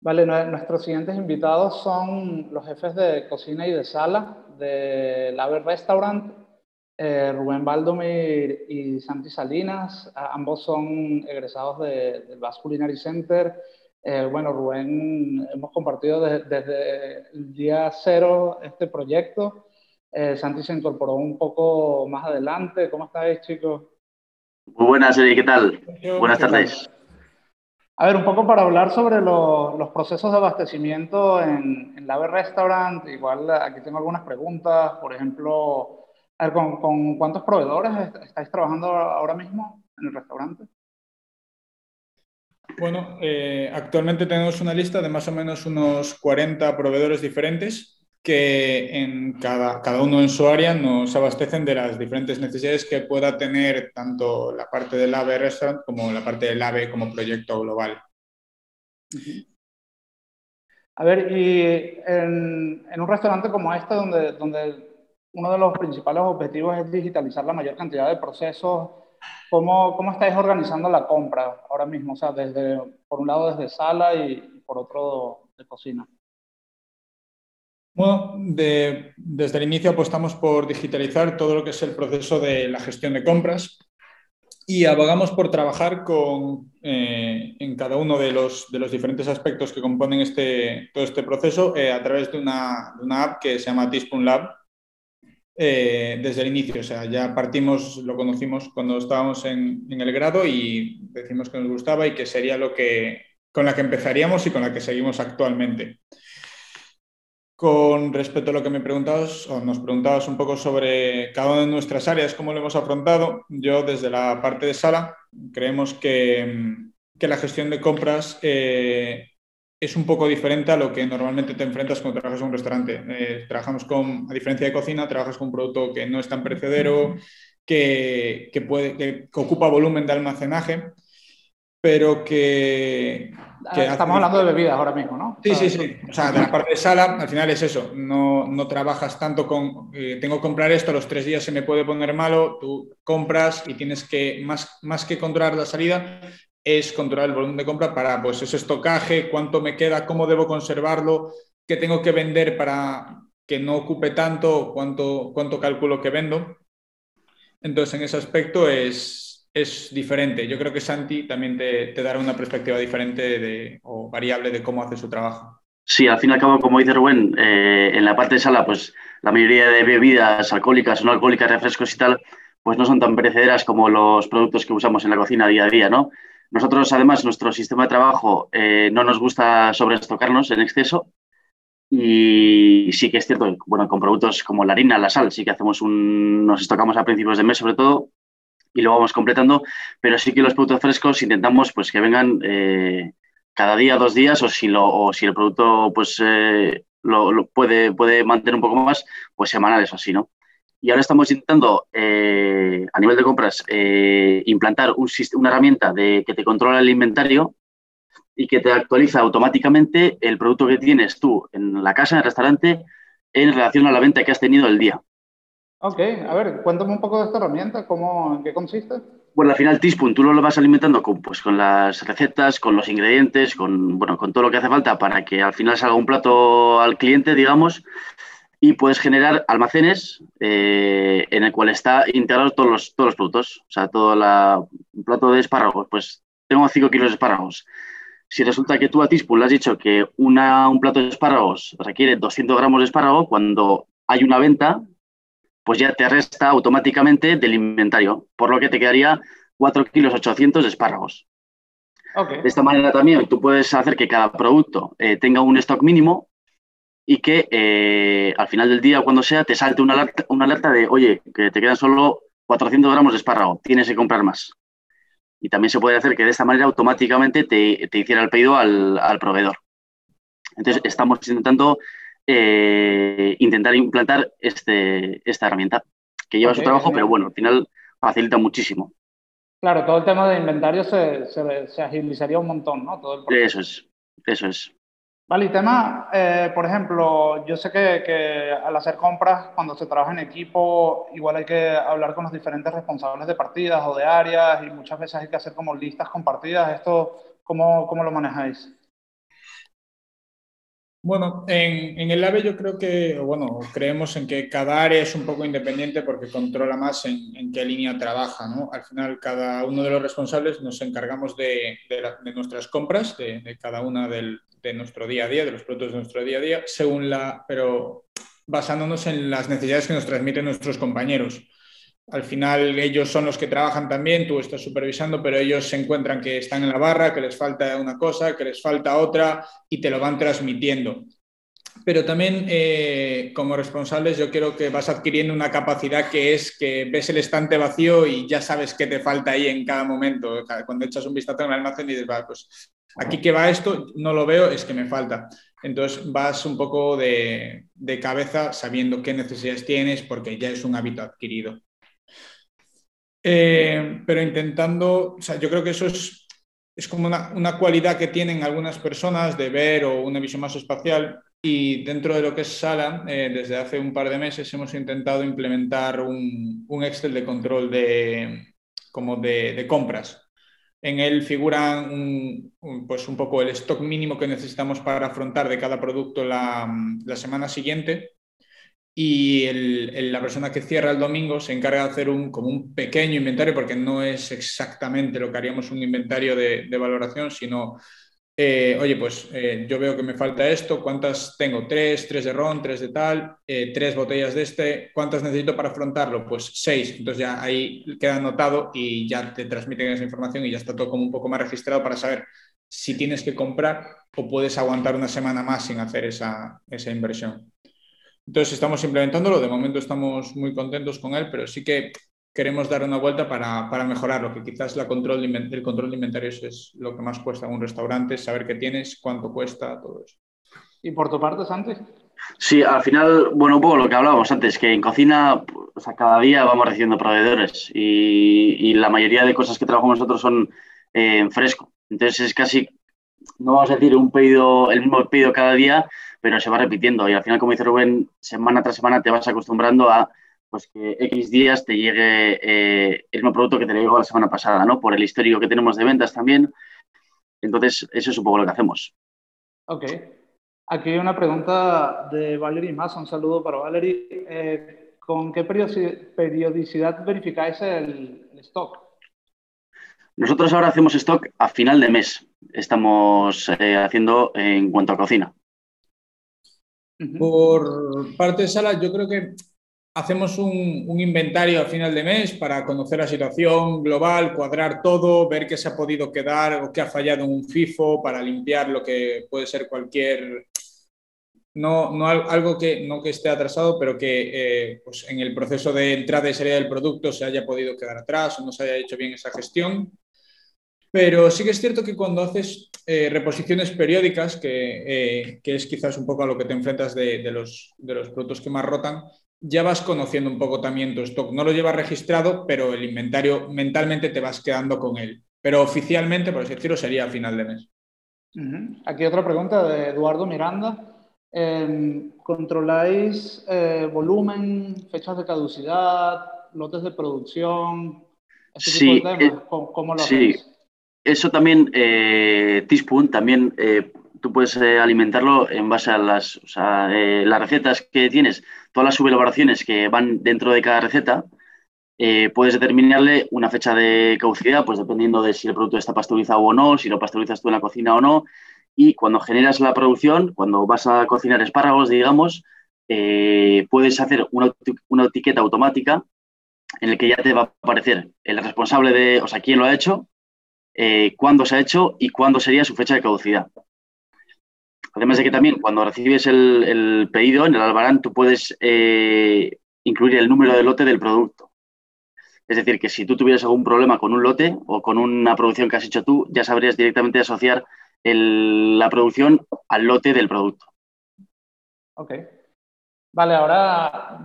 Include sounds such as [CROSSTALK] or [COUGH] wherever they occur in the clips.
Vale, nuestros siguientes invitados son los jefes de cocina y de sala de Lave Restaurant, eh, Rubén Baldomir y Santi Salinas. ambos son egresados del Basque Culinary Center. Eh, bueno, Rubén, hemos compartido desde el día cero este proyecto. Eh, Santi se incorporó un poco más adelante. ¿Cómo estáis, chicos? Muy buenas, ¿qué tal? Buenas tardes. A ver, un poco para hablar sobre los procesos de abastecimiento en, en Lave Restaurant. Igual aquí tengo algunas preguntas. Por ejemplo, ¿con, cuántos proveedores estáis trabajando ahora mismo en el restaurante? Bueno, eh, actualmente tenemos una lista de más o menos unos 40 proveedores diferentes que en cada, cada uno en su área nos abastecen de las diferentes necesidades que pueda tener tanto la parte del AVE Restaurant como la parte del AVE como proyecto global. A ver, y en, en, un restaurante como este, donde, donde uno de los principales objetivos es digitalizar la mayor cantidad de procesos, ¿cómo, cómo estáis organizando la compra ahora mismo? O sea, desde, por un lado desde sala y por otro de cocina. Bueno, desde el inicio apostamos por digitalizar todo lo que es el proceso de la gestión de compras y abogamos por trabajar con, eh, en cada uno de los, de los, diferentes aspectos que componen este, todo este proceso eh, a través de una, una, app que se llama Teaspoon Lab eh, desde el inicio. O sea, ya partimos, lo conocimos cuando estábamos en, en, el grado y decimos que nos gustaba y que sería lo que, con la que empezaríamos y con la que seguimos actualmente. Con respecto a lo que me preguntabas, o nos preguntabas un poco sobre cada una de nuestras áreas, cómo lo hemos afrontado, yo desde la parte de sala creemos que, que la gestión de compras eh, es un poco diferente a lo que normalmente te enfrentas cuando trabajas en un restaurante. Eh, trabajamos con, a diferencia de cocina, trabajas con un producto que no es tan perecedero, que, que, puede, que ocupa volumen de almacenaje pero que... Estamos hablando de bebidas ahora mismo, ¿no? Sí, sí, sí. O sea, de la parte de sala, al final es eso. No, no trabajas tanto con, eh, tengo que comprar esto, a los tres días se me puede poner malo, tú compras y tienes que, más, más que controlar la salida, es controlar el volumen de compra para, pues, ese estocaje, cuánto me queda, cómo debo conservarlo, qué tengo que vender para que no ocupe tanto, cuánto, cuánto calculo que vendo. Entonces, en ese aspecto es, es diferente. Yo creo que Santi también te, dará una perspectiva diferente o variable de cómo hace su trabajo. Sí, al fin y al cabo, como dice Rubén, eh, en la parte de sala, pues la mayoría de bebidas alcohólicas o no alcohólicas, refrescos y tal, pues no son tan perecederas como los productos que usamos en la cocina día a día, ¿no? Nosotros, además, nuestro sistema de trabajo eh, no nos gusta sobreestocarnos en exceso y sí que es cierto, bueno, con productos como la harina, la sal, sí que hacemos un, nos estocamos a principios de mes sobre todo, y lo vamos completando, pero sí que los productos frescos intentamos pues que vengan eh, cada día, dos días, o si, lo, o si el producto pues eh, lo, puede, puede mantener un poco más, pues semanales o así, ¿no? Y ahora estamos intentando, eh, a nivel de compras, implantar un, una herramienta de, que te controla el inventario y que te actualiza automáticamente el producto que tienes tú en la casa, en el restaurante, en relación a la venta que has tenido el día. Ok, a ver, cuéntame un poco de esta herramienta, ¿cómo, ¿en qué consiste? Bueno, al final Teaspoon tú lo vas alimentando con, pues, con las recetas, con los ingredientes, con, bueno, con todo lo que hace falta para que al final salga un plato al cliente, digamos, y puedes generar almacenes eh, en el cual está integrados todos los, todos los productos. O sea, todo la, un plato de espárragos, pues tengo 5 kilos de espárragos. Si resulta que tú a Teaspoon le has dicho que una, un plato de espárragos requiere 200 gramos de espárrago, cuando hay una venta, pues ya te resta automáticamente del inventario, por lo que te quedaría 4 kilos 800 de espárragos. De esta manera también tú puedes hacer que cada producto eh, tenga un stock mínimo y que eh, al final del día, cuando sea, te salte una alerta, una alerta de, oye, que te quedan solo 400 gramos de espárrago, tienes que comprar más. Y también se puede hacer que de esta manera automáticamente te, hiciera el pedido al, al proveedor. Entonces, estamos intentando eh, intentar implantar este, esta herramienta, que lleva su trabajo, pero bueno, al final facilita muchísimo. Claro, todo el tema de inventario se, se, agilizaría un montón, ¿no? Todo eso es, eso es. Vale, y tema, eh, por ejemplo, yo sé que, que, al hacer compras, cuando se trabaja en equipo, igual hay que hablar con los diferentes responsables de partidas o de áreas y muchas veces hay que hacer como listas compartidas. ¿Esto cómo, cómo lo manejáis? Bueno, en, el AVE yo creo que, bueno, creemos en que cada área es un poco independiente porque controla más en, qué línea trabaja, ¿no? Al final, cada uno de los responsables nos encargamos de, nuestras compras, de, cada una de nuestro día a día, de los productos de nuestro día a día, según la, pero basándonos en las necesidades que nos transmiten nuestros compañeros. Al final ellos son los que trabajan también, tú estás supervisando, pero ellos se encuentran que están en la barra, que les falta una cosa, que les falta otra y te lo van transmitiendo. Pero también eh, como responsables yo creo que vas adquiriendo una capacidad que es que ves el estante vacío y ya sabes qué te falta ahí en cada momento. Cuando echas un vistazo en el almacén y dices, va, pues aquí que va esto, no lo veo, es que me falta. Entonces vas un poco de, de cabeza sabiendo qué necesidades tienes porque ya es un hábito adquirido. Eh, pero intentando, o sea, yo creo que eso es, es como una, una, cualidad que tienen algunas personas de ver o una visión más espacial y dentro de lo que es Sala, eh, desde hace un par de meses hemos intentado implementar un, un Excel de control de, como de, de compras. En él figuran un, pues un poco el stock mínimo que necesitamos para afrontar de cada producto la, la semana siguiente y la persona que cierra el domingo se encarga de hacer un, como un pequeño inventario, porque no es exactamente lo que haríamos un inventario de, valoración, sino, eh, oye, pues eh, yo veo que me falta esto, ¿cuántas tengo? Tres, tres de ron, tres de tal, eh, tres botellas de este, ¿cuántas necesito para afrontarlo? Pues seis. Entonces ya ahí queda anotado y ya te transmiten esa información y ya está todo como un poco más registrado para saber si tienes que comprar o puedes aguantar una semana más sin hacer esa, esa inversión. Entonces estamos implementándolo, de momento estamos muy contentos con él, pero sí que queremos dar una vuelta para, para mejorarlo, que quizás la control el control de inventarios es lo que más cuesta en un restaurante, saber qué tienes, cuánto cuesta, todo eso. ¿Y por tu parte, Santi? Sí, al final, bueno, un poco lo que hablábamos antes, que en cocina, o sea, cada día vamos recibiendo proveedores y, y la mayoría de cosas que trabajamos nosotros son eh, en fresco. Entonces es casi, no vamos a decir un pedido, el mismo pedido cada día, pero se va repitiendo y al final, como dice Rubén, semana tras semana te vas acostumbrando a pues, que X días te llegue eh, el mismo producto que te llegó la semana pasada, ¿no? Por el histórico que tenemos de ventas también. Entonces, eso es un poco lo que hacemos. Ok. Aquí hay una pregunta de Valerie más. Un saludo para Valerie. Eh, ¿Con qué periodicidad verificáis el, el stock? Nosotros ahora hacemos stock a final de mes. Estamos eh, haciendo en cuanto a cocina. Por parte de Sala, yo creo que hacemos un, inventario a final de mes para conocer la situación global, cuadrar todo, ver qué se ha podido quedar o qué ha fallado en un FIFO para limpiar lo que puede ser cualquier, no, no algo que no que esté atrasado, pero que eh, pues en el proceso de entrada y salida del producto se haya podido quedar atrás o no se haya hecho bien esa gestión. Pero sí que es cierto que cuando haces eh, reposiciones periódicas, eh, que, es quizás un poco a lo que te enfrentas de, los, de los productos que más rotan, ya vas conociendo un poco también tu stock. No lo llevas registrado, pero el inventario mentalmente te vas quedando con él. Pero oficialmente, por así decirlo, sería a final de mes. Aquí otra pregunta de Eduardo Miranda. Em, ¿Controláis eh, volumen, fechas de caducidad, lotes de producción? sí, ¿Cómo, lo sí eso también, eh, Teaspoon, también eh, tú puedes eh, alimentarlo en base a las, las recetas que tienes, todas las subelaboraciones que van dentro de cada receta, puedes determinarle una fecha de caducidad, pues dependiendo de si el producto está pasteurizado o no, si lo pasteurizas tú en la cocina o no. Y cuando generas la producción, cuando vas a cocinar espárragos, digamos, puedes hacer una, una etiqueta automática en la que ya te va a aparecer el responsable de, o sea, quién lo ha hecho, eh, cuándo se ha hecho y cuándo sería su fecha de caducidad. Además de que también cuando recibes el, pedido en el albarán, tú puedes eh, incluir el número de lote del producto. Es decir, que si tú tuvieras algún problema con un lote o con una producción que has hecho tú, ya sabrías directamente asociar la producción al lote del producto. Ok. Vale, ahora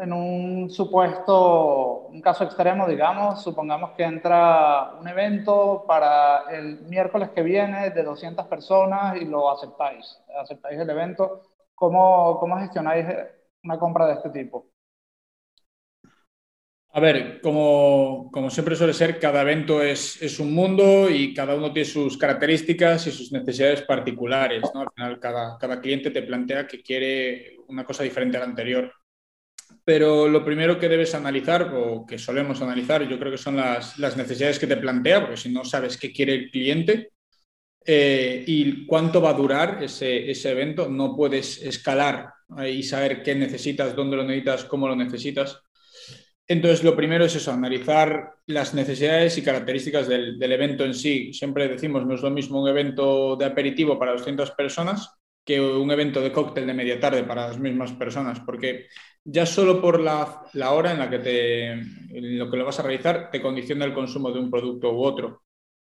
en un supuesto, un caso extremo, digamos, supongamos que entra un evento para el miércoles que viene de 200 personas y lo aceptáis, aceptáis el evento, ¿cómo, cómo gestionáis una compra de este tipo? A ver, como, siempre suele ser, cada evento es, un mundo y cada uno tiene sus características y sus necesidades particulares. ¿no? Al final, cada, cada cliente te plantea que quiere una cosa diferente a la anterior. Pero lo primero que debes analizar, o que solemos analizar, yo creo que son las, necesidades que te plantea, porque si no sabes qué quiere el cliente eh, y cuánto va a durar ese, ese evento, no puedes escalar y saber qué necesitas, dónde lo necesitas, cómo lo necesitas entonces, lo primero es eso, analizar las necesidades y características del, evento en sí. Siempre decimos, no es lo mismo un evento de aperitivo para 200 personas que un evento de cóctel de media tarde para las mismas personas, porque ya solo por la, hora en la que te, lo que lo vas a realizar te condiciona el consumo de un producto u otro.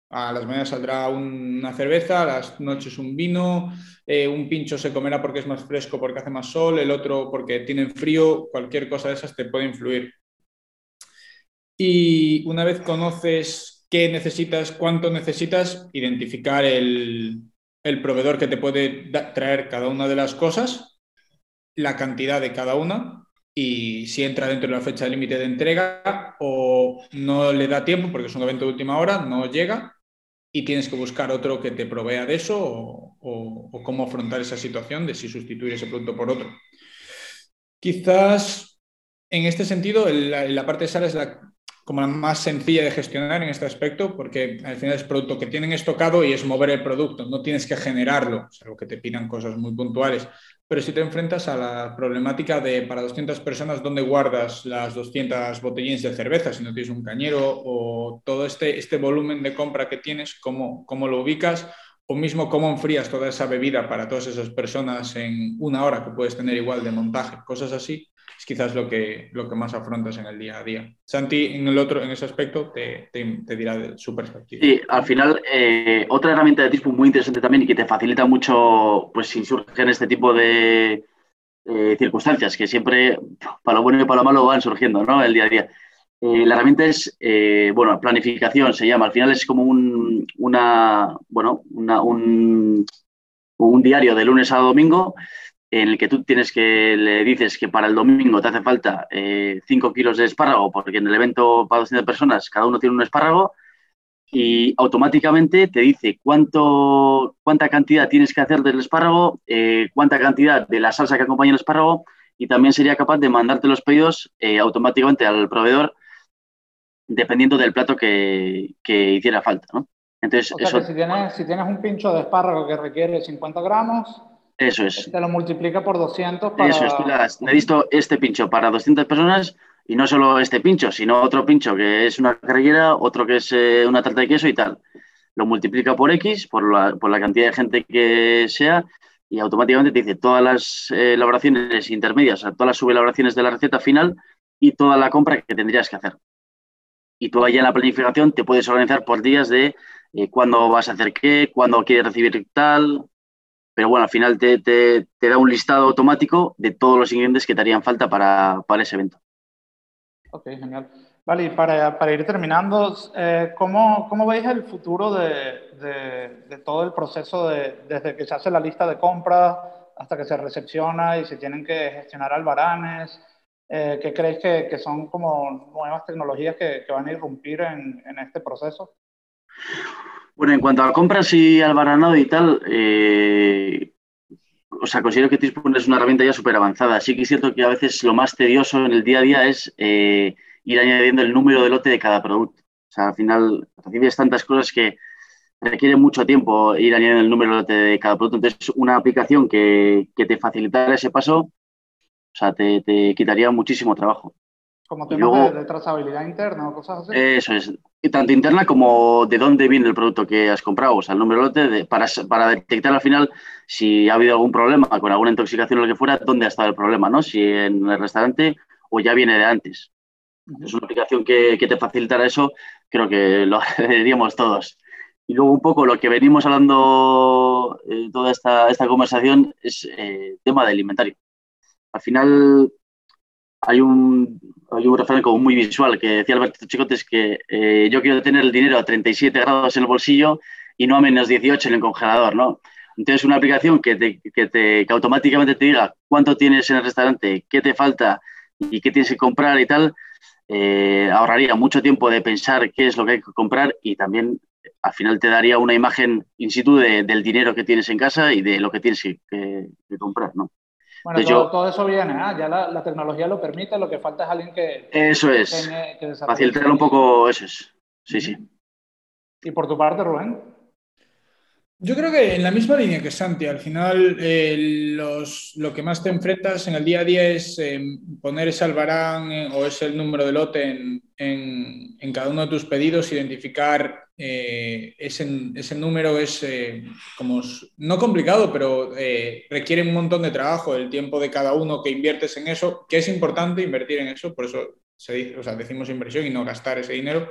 A las mañanas saldrá una cerveza, a las noches un vino, eh, un pincho se comerá porque es más fresco, porque hace más sol, el otro porque tienen frío, cualquier cosa de esas te puede influir. Y una vez conoces qué necesitas, cuánto necesitas, identificar el, proveedor que te puede traer cada una de las cosas, la cantidad de cada una y si entra dentro de la fecha límite de entrega o no le da tiempo porque es un evento de última hora, no llega y tienes que buscar otro que te provea de eso o, cómo afrontar esa situación de si sustituir ese producto por otro. Quizás en este sentido, la parte de sala es la, como la más sencilla de gestionar en este aspecto, porque al final es producto que tienen estocado y es mover el producto, no tienes que generarlo, salvo que te pidan cosas muy puntuales. Pero si te enfrentas a la problemática de para 200 personas, ¿dónde guardas las 200 botellines de cerveza si no tienes un cañero? O todo este, este volumen de compra que tienes, ¿cómo, cómo lo ubicas? O mismo cómo enfrías toda esa bebida para todas esas personas en una hora que puedes tener igual de montaje, cosas así quizás lo que, lo que más afrontas en el día a día. Santi, en el otro, en ese aspecto, te, dirá su perspectiva. Sí, al final, eh, otra herramienta de TISPO muy interesante también y que te facilita mucho, pues si surgen este tipo de eh, circunstancias que siempre, para lo bueno y para lo malo, van surgiendo, ¿no? El día a día. Eh, la herramienta es, bueno, planificación se llama. Al final es como un, una, bueno, un, un diario de lunes a domingo en el que tú tienes que le dices que para el domingo te hace falta 5 eh, kilos de espárrago, porque en el evento para 200 personas cada uno tiene un espárrago, y automáticamente te dice cuánto, cuánta cantidad tienes que hacer del espárrago, eh, cuánta cantidad de la salsa que acompaña el espárrago, y también sería capaz de mandarte los pedidos eh, automáticamente al proveedor dependiendo del plato que, hiciera falta. ¿no? Entonces, eso... si, tienes, si tienes un pincho de espárrago que requiere 50 gramos, eso es. Te lo multiplica por 200 para... Eso es, tú necesito este pincho para 200 personas y no solo este pincho, sino otro pincho que es una carrillera, otro que es eh, una tarta de queso y tal. Lo multiplica por X, por la, por la cantidad de gente que sea, y automáticamente te dice todas las eh, elaboraciones intermedias, todas las subelaboraciones de la receta final y toda la compra que tendrías que hacer. Y tú allá en la planificación te puedes organizar por días de eh, cuándo vas a hacer qué, cuándo quieres recibir tal, pero bueno, al final te, da un listado automático de todos los ingredientes que te harían falta para, ese evento. Ok, genial. Vale, y para, ir terminando, eh, ¿cómo, veis el futuro de, todo el proceso desde que se hace la lista de compras hasta que se recepciona y se tienen que gestionar albaranes? Eh, ¿Qué creéis que, son como nuevas tecnologías que, van a irrumpir en, en este proceso? Bueno, en cuanto a compras y al baranado y tal, eh, o sea, considero que Tispun es una herramienta ya súper avanzada. Sí que es cierto que a veces lo más tedioso en el día a día es eh, ir añadiendo el número de lote de cada producto. O sea, al final recibes tantas cosas que requiere mucho tiempo ir añadiendo el número de lote de cada producto. Entonces, una aplicación que, te facilitara ese paso, o sea, te, quitaría muchísimo trabajo. Como tema de, trazabilidad interna o cosas así. Eso es tanto interna como de dónde viene el producto que has comprado, o sea, el número de lote, para, para, detectar al final si ha habido algún problema con alguna intoxicación o lo que fuera, dónde ha estado el problema, ¿no? Si en el restaurante o ya viene de antes. Es una aplicación que, te facilitará eso, creo que lo [LAUGHS] agradeceríamos todos. Y luego un poco lo que venimos hablando eh, toda esta, esta conversación es eh, tema del inventario. Al final, hay un, hay un refrán como muy visual que decía Alberto Chicotes que eh, yo quiero tener el dinero a 37 grados en el bolsillo y no a menos 18 en el congelador, ¿no? Entonces, una aplicación que, te, que, te, que automáticamente te diga cuánto tienes en el restaurante, qué te falta y qué tienes que comprar y tal, eh, ahorraría mucho tiempo de pensar qué es lo que hay que comprar y también al final te daría una imagen in situ del dinero que tienes en casa y de lo que tienes que, comprar, ¿no? Bueno, todo, eso viene, ¿ah? ya la, tecnología lo permite, lo que falta es alguien que... Eso es, facilitar un poco, eso es, sí, sí. ¿Y por tu parte, Rubén? Yo creo que en la misma línea que Santi, al final eh, lo que más te enfrentas en el día a día es eh, poner ese albarán eh, o ese el número de lote en, cada uno de tus pedidos, identificar ese, ese, número es como no complicado, pero requiere un montón de trabajo, el tiempo de cada uno que inviertes en eso, que es importante invertir en eso, por eso se dice, o sea, decimos inversión y no gastar ese dinero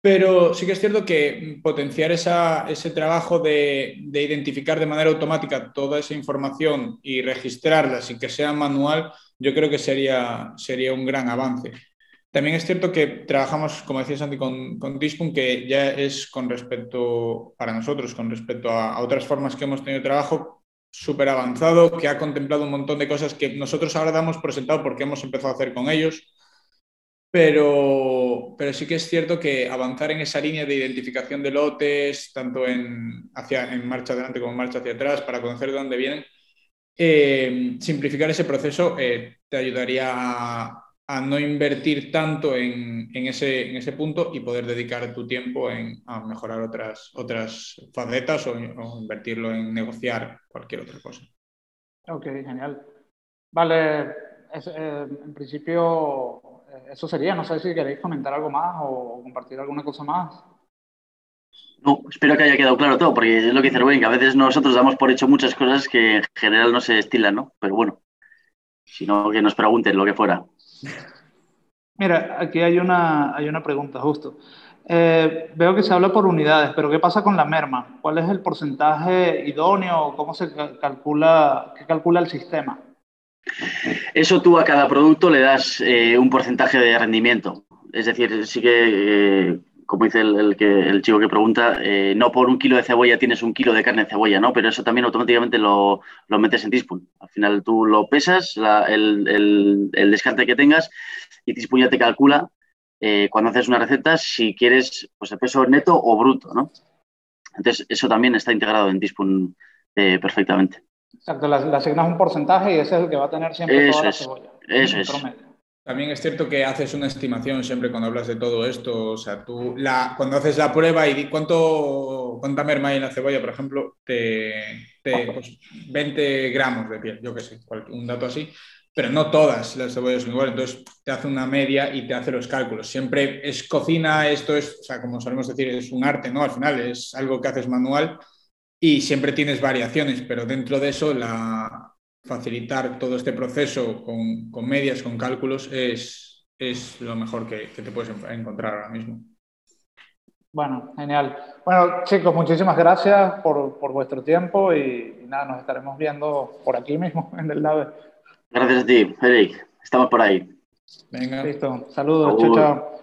pero sí que es cierto que potenciar ese trabajo de, identificar de manera automática toda esa información y registrarla sin que sea manual, yo creo que sería, sería un gran avance. También es cierto que trabajamos, como decía Santi, con, con que ya es con respecto, para nosotros, con respecto a, otras formas que hemos tenido trabajo, súper avanzado, que ha contemplado un montón de cosas que nosotros ahora damos por sentado porque hemos empezado a hacer con ellos. Pero, pero sí que es cierto que avanzar en esa línea de identificación de lotes, tanto en, hacia, en marcha adelante como en marcha hacia atrás, para conocer de dónde vienen, eh, simplificar ese proceso eh, te ayudaría a, no invertir tanto en, en, ese, en, ese, punto y poder dedicar tu tiempo en, a mejorar otras, otras facetas o, invertirlo en negociar cualquier otra cosa. Ok, genial. Vale, eh, en principio eso sería. No sé si queréis comentar algo más o compartir alguna cosa más. No, espero que haya quedado claro todo, porque es lo que dice Rubén, que a veces nosotros damos por hecho muchas cosas que en general no se estilan, ¿no? Pero bueno, sino que nos pregunten lo que fuera. Mira, aquí hay una, hay una pregunta justo. Eh, veo que se habla por unidades, pero ¿qué pasa con la merma? ¿Cuál es el porcentaje idóneo? ¿Cómo se calcula, qué calcula el sistema? Eso tú a cada producto le das eh, un porcentaje de rendimiento. Es decir, sí que, eh, como dice el, que, el, chico que pregunta, eh, no por un kilo de cebolla tienes un kilo de carne de cebolla, ¿no? Pero eso también automáticamente lo, metes en Teaspoon. Al final tú lo pesas, el, descarte que tengas, y Teaspoon ya te calcula cuando haces una receta si quieres pues, el peso neto o bruto, ¿no? Entonces, eso también está integrado en Teaspoon perfectamente. Exacto, le, asignas un porcentaje y ese es el que va a tener siempre toda la cebolla. Eso es. También es cierto que haces una estimación siempre cuando hablas de todo esto. O sea, tú la, cuando haces la prueba y cuánto, cuánta merma hay en la cebolla, por ejemplo, te, 20 pues, gramos de piel, yo qué sé, un dato así. Pero no todas las cebollas son iguales. Entonces te hace una media y te hace los cálculos. Siempre es cocina, esto es, o sea, como solemos decir, es un arte, ¿no? Al final es algo que haces manual y siempre tienes variaciones, pero dentro de eso la, facilitar todo este proceso con, con medias, con cálculos, es, es lo mejor que, te puedes encontrar ahora mismo. Bueno, genial. Bueno, chicos, muchísimas gracias por, por vuestro tiempo y, nada, nos estaremos viendo por aquí mismo [LAUGHS] en el lado. Gracias a ti, Eric. Estamos por ahí. Venga. Listo. Saludos. Chao, chao.